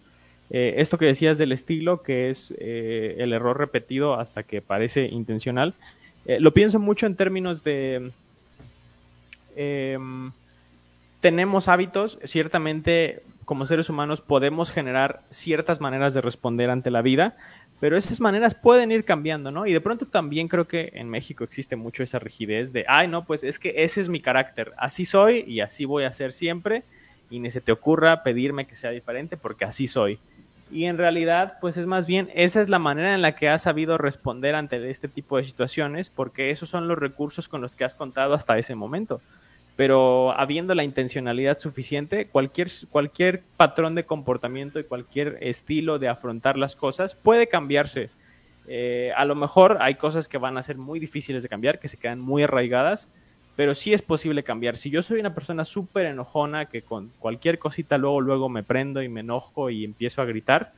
eh, esto que decías del estilo, que es eh, el error repetido hasta que parece intencional, eh, lo pienso mucho en términos de... Em, tenemos hábitos, ciertamente como seres humanos podemos generar ciertas maneras de responder ante la vida, pero esas maneras pueden ir cambiando, ¿no? Y de pronto también creo que en México existe mucho esa rigidez de, ay, no, pues es que ese es mi carácter, así soy y así voy a ser siempre, y ni se te ocurra pedirme que sea diferente porque así soy. Y en realidad, pues es más bien, esa es la manera en la que has sabido responder ante este tipo de situaciones, porque esos son los recursos con los que has contado hasta ese momento pero habiendo la intencionalidad suficiente, cualquier, cualquier patrón de comportamiento y cualquier estilo de afrontar las cosas puede cambiarse. Eh, a lo mejor hay cosas que van a ser muy difíciles de cambiar, que se quedan muy arraigadas, pero sí es posible cambiar. Si yo soy una persona súper enojona, que con cualquier cosita luego, luego me prendo y me enojo y empiezo a gritar,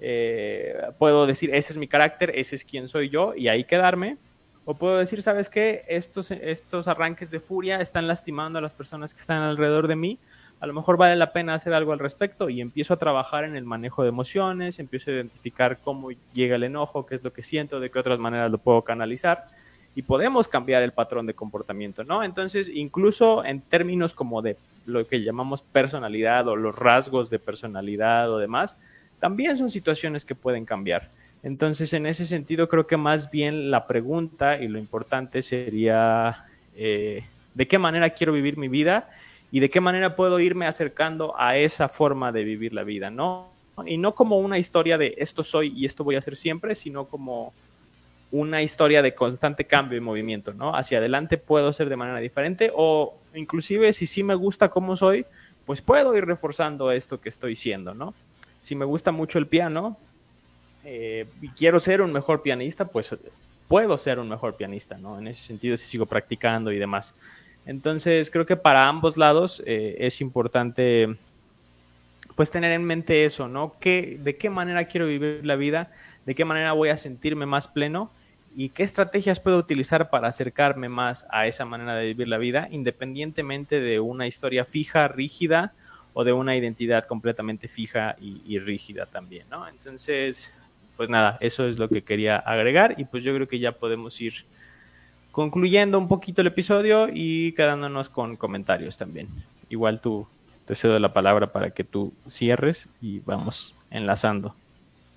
eh, puedo decir, ese es mi carácter, ese es quien soy yo, y ahí quedarme o puedo decir, ¿sabes qué? Estos, estos arranques de furia están lastimando a las personas que están alrededor de mí. A lo mejor vale la pena hacer algo al respecto y empiezo a trabajar en el manejo de emociones, empiezo a identificar cómo llega el enojo, qué es lo que siento, de qué otras maneras lo puedo canalizar y podemos cambiar el patrón de comportamiento, ¿no? Entonces, incluso en términos como de lo que llamamos personalidad o los rasgos de personalidad o demás, también son situaciones que pueden cambiar. Entonces, en ese sentido, creo que más bien la pregunta y lo importante sería eh, de qué manera quiero vivir mi vida y de qué manera puedo irme acercando a esa forma de vivir la vida, ¿no? Y no como una historia de esto soy y esto voy a hacer siempre, sino como una historia de constante cambio y movimiento, ¿no? Hacia adelante puedo ser de manera diferente o inclusive si sí me gusta cómo soy, pues puedo ir reforzando esto que estoy siendo, ¿no? Si me gusta mucho el piano, eh, y quiero ser un mejor pianista, pues puedo ser un mejor pianista, ¿no? En ese sentido, si sigo practicando y demás. Entonces, creo que para ambos lados eh, es importante, pues, tener en mente eso, ¿no? ¿Qué, ¿De qué manera quiero vivir la vida? ¿De qué manera voy a sentirme más pleno? ¿Y qué estrategias puedo utilizar para acercarme más a esa manera de vivir la vida, independientemente de una historia fija, rígida, o de una identidad completamente fija y, y rígida también, ¿no? Entonces, pues nada, eso es lo que quería agregar y pues yo creo que ya podemos ir concluyendo un poquito el episodio y quedándonos con comentarios también. Igual tú te cedo la palabra para que tú cierres y vamos enlazando.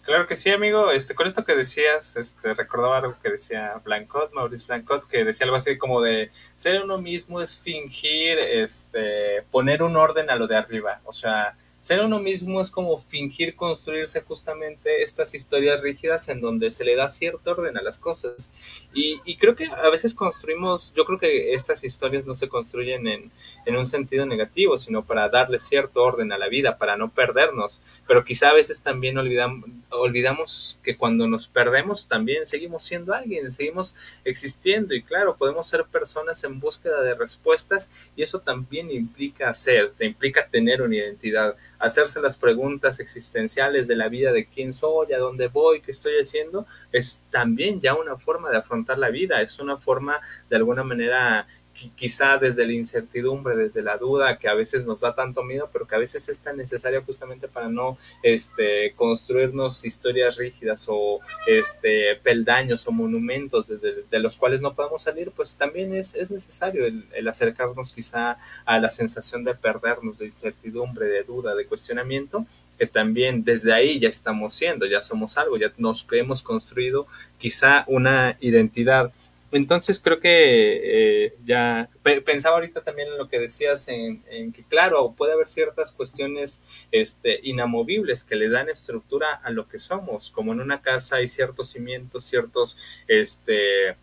Claro que sí, amigo. Este, con esto que decías, este, recordaba algo que decía Blancot, Maurice Blancot, que decía algo así como de ser uno mismo es fingir, este, poner un orden a lo de arriba. O sea, ser uno mismo es como fingir construirse justamente estas historias rígidas en donde se le da cierto orden a las cosas. Y, creo que a veces construimos, yo creo que estas historias no se construyen en, en, un sentido negativo, sino para darle cierto orden a la vida, para no perdernos. Pero quizá a veces también olvidamos, olvidamos que cuando nos perdemos también seguimos siendo alguien, seguimos existiendo. Y claro, podemos ser personas en búsqueda de respuestas y eso también implica ser, te implica tener una identidad hacerse las preguntas existenciales de la vida, de quién soy, a dónde voy, qué estoy haciendo, es también ya una forma de afrontar la vida, es una forma de alguna manera quizá desde la incertidumbre, desde la duda, que a veces nos da tanto miedo, pero que a veces es tan necesaria justamente para no este, construirnos historias rígidas o este, peldaños o monumentos desde, de los cuales no podemos salir, pues también es, es necesario el, el, acercarnos quizá a la sensación de perdernos, de incertidumbre, de duda, de cuestionamiento, que también desde ahí ya estamos siendo, ya somos algo, ya nos hemos construido quizá una identidad entonces creo que eh, ya pensaba ahorita también en lo que decías en, en, que claro puede haber ciertas cuestiones este, inamovibles que le dan estructura a lo que somos como en una casa hay ciertos cimientos ciertos este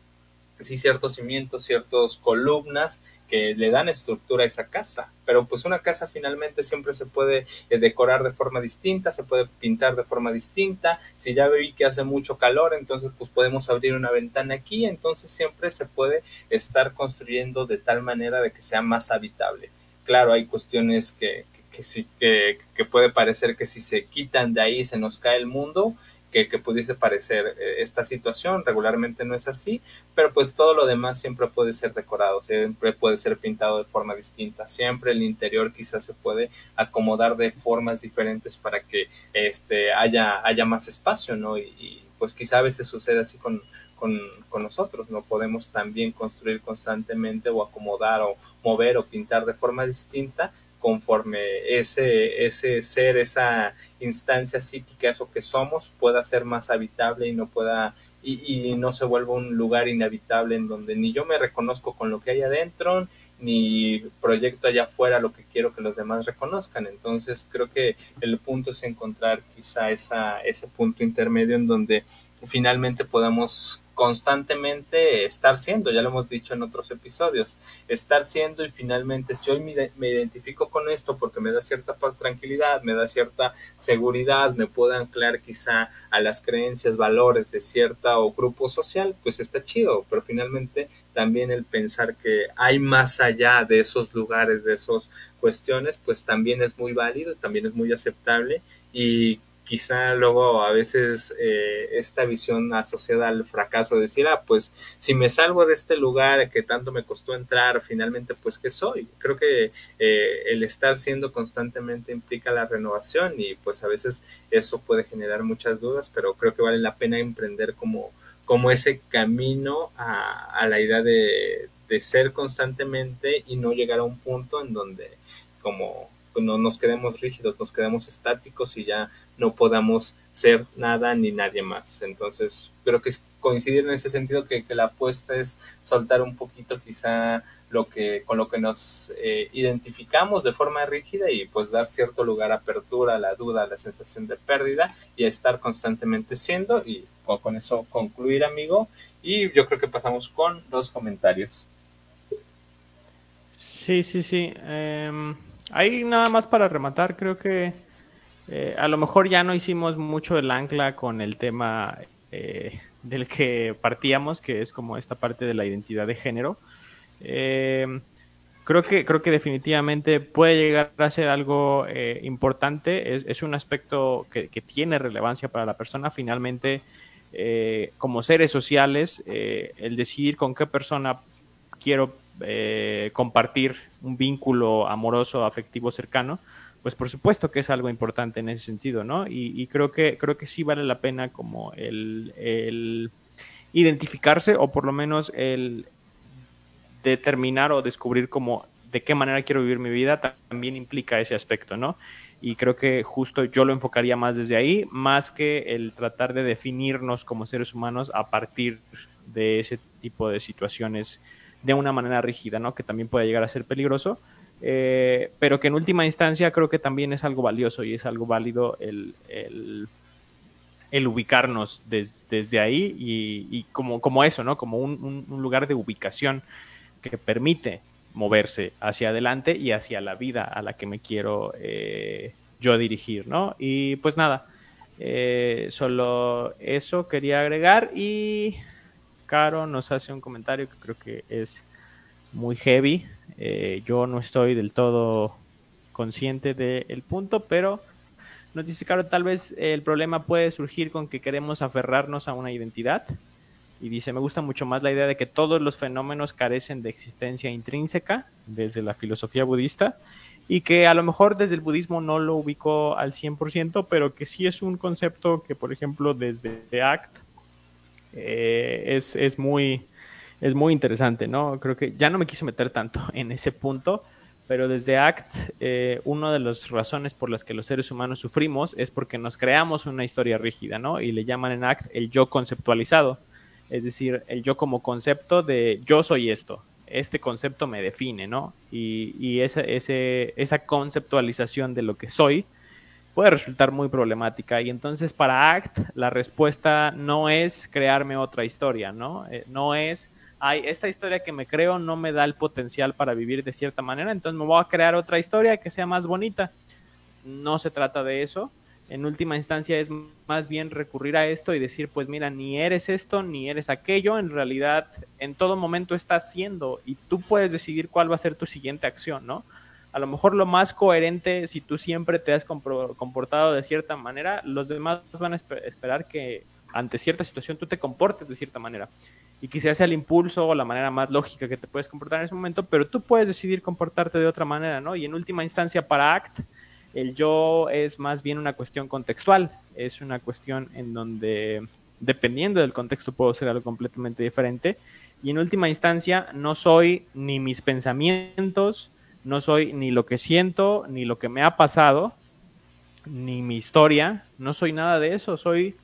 sí ciertos cimientos ciertos columnas que le dan estructura a esa casa. Pero pues una casa finalmente siempre se puede eh, decorar de forma distinta, se puede pintar de forma distinta. Si ya vi que hace mucho calor, entonces pues podemos abrir una ventana aquí, entonces siempre se puede estar construyendo de tal manera de que sea más habitable. Claro, hay cuestiones que, que, que que puede parecer que si se quitan de ahí se nos cae el mundo, que, pudiese parecer eh, esta situación. Regularmente no es así, pero pues todo lo demás siempre puede ser decorado, siempre puede ser pintado de forma distinta. Siempre el interior quizás se puede acomodar de formas diferentes para que este, haya, haya más espacio, ¿no? Y, y pues quizá a veces sucede así con, con, con, nosotros, no podemos también construir constantemente o acomodar o mover o pintar de forma distinta conforme ese, ese ser, esa instancia psíquica, eso que somos, pueda ser más habitable y no pueda y, y, no se vuelva un lugar inhabitable en donde ni yo me reconozco con lo que hay adentro, ni proyecto allá afuera lo que quiero que los demás reconozcan. Entonces creo que el punto es encontrar quizá esa, ese punto intermedio en donde finalmente podamos constantemente estar siendo, ya lo hemos dicho en otros episodios, estar siendo y finalmente si hoy me, me, identifico con esto porque me da cierta tranquilidad, me da cierta seguridad, me puedo anclar quizá a las creencias, valores de cierta o grupo social, pues está chido, pero finalmente también el pensar que hay más allá de esos lugares, de esas cuestiones, pues también es muy válido, también es muy aceptable y quizá luego a veces eh, esta visión asociada al fracaso, decir, ah, pues si me salgo de este lugar que tanto me costó entrar, finalmente, pues, ¿qué soy? Creo que eh, el estar siendo constantemente implica la renovación y pues a veces eso puede generar muchas dudas, pero creo que vale la pena emprender como, como ese camino a, a la idea de, de ser constantemente y no llegar a un punto en donde como no nos quedemos rígidos, nos quedemos estáticos y ya no podamos ser nada ni nadie más. Entonces, creo que coincidir en ese sentido que, que la apuesta es soltar un poquito quizá lo que con lo que nos eh, identificamos de forma rígida y pues dar cierto lugar a apertura, a la duda, a la sensación de pérdida y estar constantemente siendo y con eso concluir amigo y yo creo que pasamos con los comentarios. Sí, sí, sí. Eh, ahí nada más para rematar, creo que eh, a lo mejor ya no hicimos mucho el ancla con el tema eh, del que partíamos, que es como esta parte de la identidad de género. Eh, creo, que, creo que definitivamente puede llegar a ser algo importante, es, es, un aspecto que, tiene relevancia para la persona. Finalmente, como seres sociales, el decidir con qué persona quiero compartir un vínculo amoroso, afectivo, cercano, pues por supuesto que es algo importante en ese sentido, ¿no? Y, y creo, que, creo que sí vale la pena como el, el, identificarse o por lo menos el determinar o descubrir como de qué manera quiero vivir mi vida también implica ese aspecto, ¿no? Y creo que justo yo lo enfocaría más desde ahí, más que el tratar de definirnos como seres humanos a partir de ese tipo de situaciones de una manera rígida, ¿no? Que también puede llegar a ser peligroso, eh, pero que en última instancia creo que también es algo valioso y es algo válido el, el, ubicarnos des, desde ahí y, como, como eso, ¿no? Como un, un, lugar de ubicación que permite moverse hacia adelante y hacia la vida a la que me quiero eh, yo dirigir, ¿no? Y pues nada, eh, solo eso quería agregar y Caro nos hace un comentario que creo que es muy heavy eh, yo no estoy del todo consciente del punto, pero nos dice claro, tal vez el problema puede surgir con que queremos aferrarnos a una identidad. Y dice, me gusta mucho más la idea de que todos los fenómenos carecen de existencia intrínseca desde la filosofía budista y que a lo mejor desde el budismo no lo ubicó al 100%, pero que sí es un concepto que, por ejemplo, desde ACT eh, es, es muy es muy interesante, ¿no? Creo que ya no me quise meter tanto *laughs* en ese punto, pero desde ACT, eh, una de las razones por las que los seres humanos sufrimos es porque nos creamos una historia rígida, ¿no? Y le llaman en ACT el yo conceptualizado, es decir, el yo como concepto de yo soy esto, este concepto me define, ¿no? Y, y esa, ese, esa conceptualización de lo que soy puede resultar muy problemática. Y entonces para ACT la respuesta no es crearme otra historia, ¿no? Eh, no es ay, esta historia que me creo no me da el potencial para vivir de cierta manera, entonces me voy a crear otra historia que sea más bonita. No se trata de eso. En última instancia es más bien recurrir a esto y decir, pues mira, ni eres esto, ni eres aquello, en realidad en todo momento estás siendo y tú puedes decidir cuál va a ser tu siguiente acción, ¿no? A lo mejor lo más coherente, si tú siempre te has comportado de cierta manera, los demás van a esperar que ante cierta situación tú te comportes de cierta manera. Y quizás sea el impulso o la manera más lógica que te puedes comportar en ese momento, pero tú puedes decidir comportarte de otra manera, ¿no? Y en última instancia para ACT, el yo es más bien una cuestión contextual, es una cuestión en donde dependiendo del contexto puedo ser algo completamente diferente. Y en última instancia no soy ni mis pensamientos, no soy ni lo que siento, ni lo que me ha pasado, ni mi historia, no soy nada de eso, soy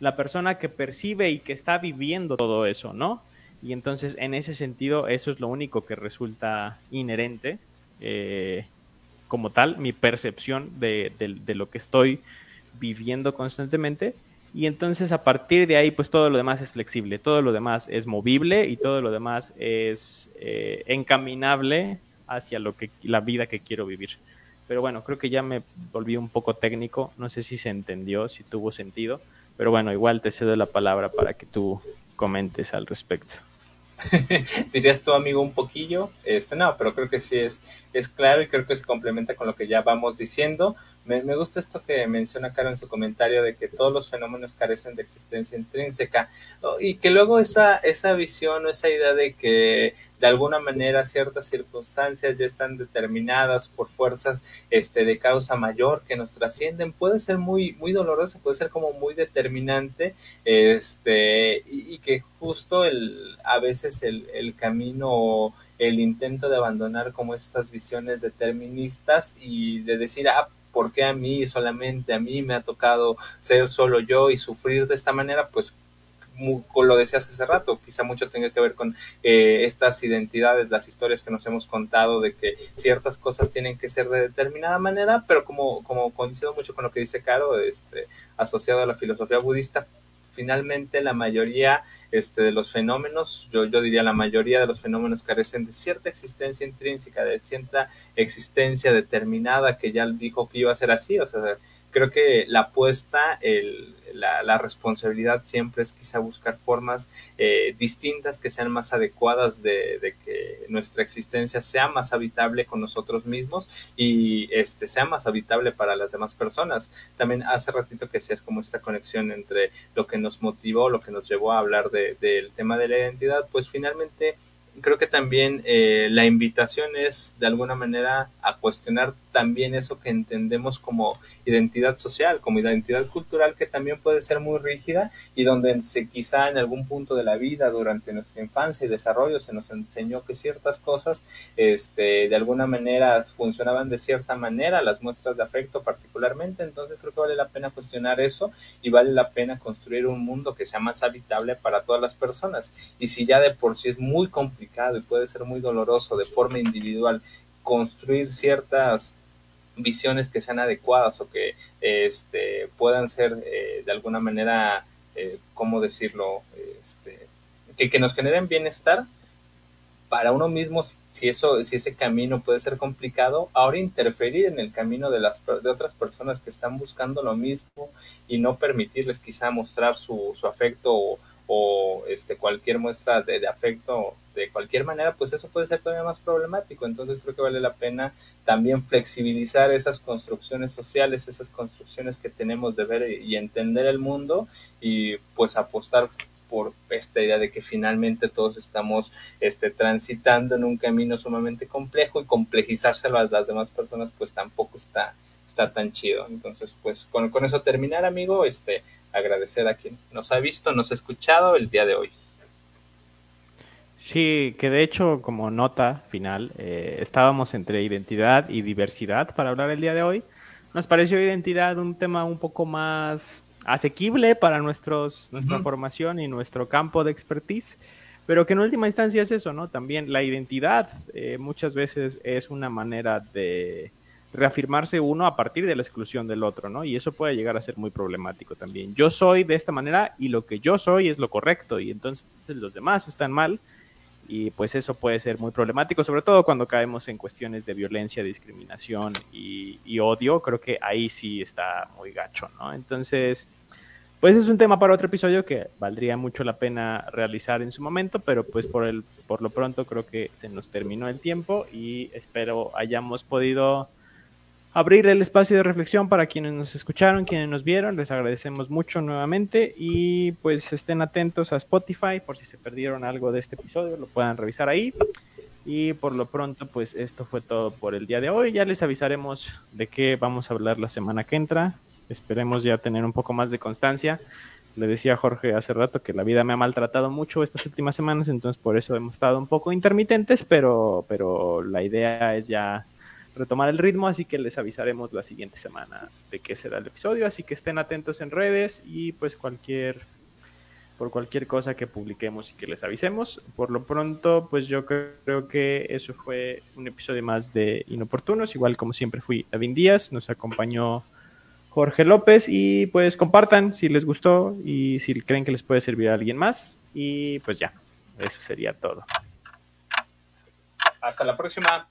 la persona que percibe y que está viviendo todo eso, ¿no? Y entonces en ese sentido eso es lo único que resulta inherente eh, como tal, mi percepción de, lo que estoy viviendo constantemente. Y entonces a partir de ahí, pues todo lo demás es flexible, todo lo demás es movible y todo lo demás es eh, encaminable hacia lo que la vida que quiero vivir. Pero bueno, creo que ya me volví un poco técnico, no sé si se entendió, si tuvo sentido, pero bueno, igual te cedo la palabra para que tú comentes al respecto. *laughs* dirías tu amigo un poquillo, este no, pero creo que sí es, es claro y creo que se complementa con lo que ya vamos diciendo. Me, me, gusta esto que menciona Caro en su comentario de que todos los fenómenos carecen de existencia intrínseca y que luego esa, esa visión o esa idea de que de alguna manera ciertas circunstancias ya están determinadas por fuerzas este, de causa mayor que nos trascienden puede ser muy, muy dolorosa, puede ser como muy determinante este, y, y que justo el, a veces el, el camino el intento de abandonar como estas visiones deterministas y de decir, ah, ¿por qué a mí solamente a mí me ha tocado ser solo yo y sufrir de esta manera? Pues lo decías hace rato, quizá mucho tenga que ver con eh, estas identidades, las historias que nos hemos contado de que ciertas cosas tienen que ser de determinada manera, pero como, como coincido mucho con lo que dice Caro, este, asociado a la filosofía budista, finalmente la mayoría este, de los fenómenos, yo, yo diría la mayoría de los fenómenos carecen de cierta existencia intrínseca, de cierta existencia determinada que ya dijo que iba a ser así, o sea, creo que la apuesta, el, la, responsabilidad siempre es quizá buscar formas eh, distintas que sean más adecuadas de, que nuestra existencia sea más habitable con nosotros mismos y este sea más habitable para las demás personas. También hace ratito que decías como esta conexión entre lo que nos motivó, lo que nos llevó a hablar del tema de la identidad, pues finalmente creo que también eh, la invitación es de alguna manera a cuestionar también eso que entendemos como identidad social, como identidad cultural que también puede ser muy rígida y donde se quizá en algún punto de la vida durante nuestra infancia y desarrollo se nos enseñó que ciertas cosas este de alguna manera funcionaban de cierta manera, las muestras de afecto particularmente, entonces creo que vale la pena cuestionar eso y vale la pena construir un mundo que sea más habitable para todas las personas. Y si ya de por sí es muy complicado y puede ser muy doloroso de forma individual construir ciertas visiones que sean adecuadas o que este, puedan ser eh, de alguna manera, eh, ¿cómo decirlo? Este, que, nos generen bienestar para uno mismo, si eso, si ese camino puede ser complicado, ahora interferir en el camino de las de otras personas que están buscando lo mismo y no permitirles quizá mostrar su, su afecto o, o este, cualquier muestra de, afecto de cualquier manera, pues eso puede ser todavía más problemático. Entonces creo que vale la pena también flexibilizar esas construcciones sociales, esas construcciones que tenemos de ver y entender el mundo y pues apostar por esta idea de que finalmente todos estamos este, transitando en un camino sumamente complejo y complejizárselo a las demás personas pues tampoco está, está tan chido. Entonces pues con, con eso terminar amigo, este, agradecer a quien nos ha visto, nos ha escuchado el día de hoy. Sí, que de hecho, como nota final, eh, estábamos entre identidad y diversidad para hablar el día de hoy. Nos pareció identidad un tema un poco más asequible para nuestros, nuestra formación y nuestro campo de expertise, pero que en última instancia es eso, ¿no? También la identidad eh, muchas veces es una manera de, reafirmarse uno a partir de la exclusión del otro, ¿no? Y eso puede llegar a ser muy problemático también. Yo soy de esta manera y lo que yo soy es lo correcto y entonces los demás están mal y pues eso puede ser muy problemático, sobre todo cuando caemos en cuestiones de violencia, discriminación y, y odio, creo que ahí sí está muy gacho, ¿no? Entonces, pues es un tema para otro episodio que valdría mucho la pena realizar en su momento, pero pues por, el, por lo pronto creo que se nos terminó el tiempo y espero hayamos podido abrir el espacio de reflexión para quienes nos escucharon, quienes nos vieron. Les agradecemos mucho nuevamente y pues estén atentos a Spotify por si se perdieron algo de este episodio, lo puedan revisar ahí. Y por lo pronto, pues esto fue todo por el día de hoy. Ya les avisaremos de qué vamos a hablar la semana que entra. Esperemos ya tener un poco más de constancia. Le decía a Jorge hace rato que la vida me ha maltratado mucho estas últimas semanas, entonces por eso hemos estado un poco intermitentes, pero, pero la idea es ya retomar el ritmo, así que les avisaremos la siguiente semana de qué será el episodio, así que estén atentos en redes y pues cualquier por cualquier cosa que publiquemos y que les avisemos. Por lo pronto, pues yo creo que eso fue un episodio más de Inoportunos. Igual como siempre fui David Díaz, nos acompañó Jorge López y pues compartan si les gustó y si creen que les puede servir a alguien más. Y pues ya, eso sería todo. Hasta la próxima.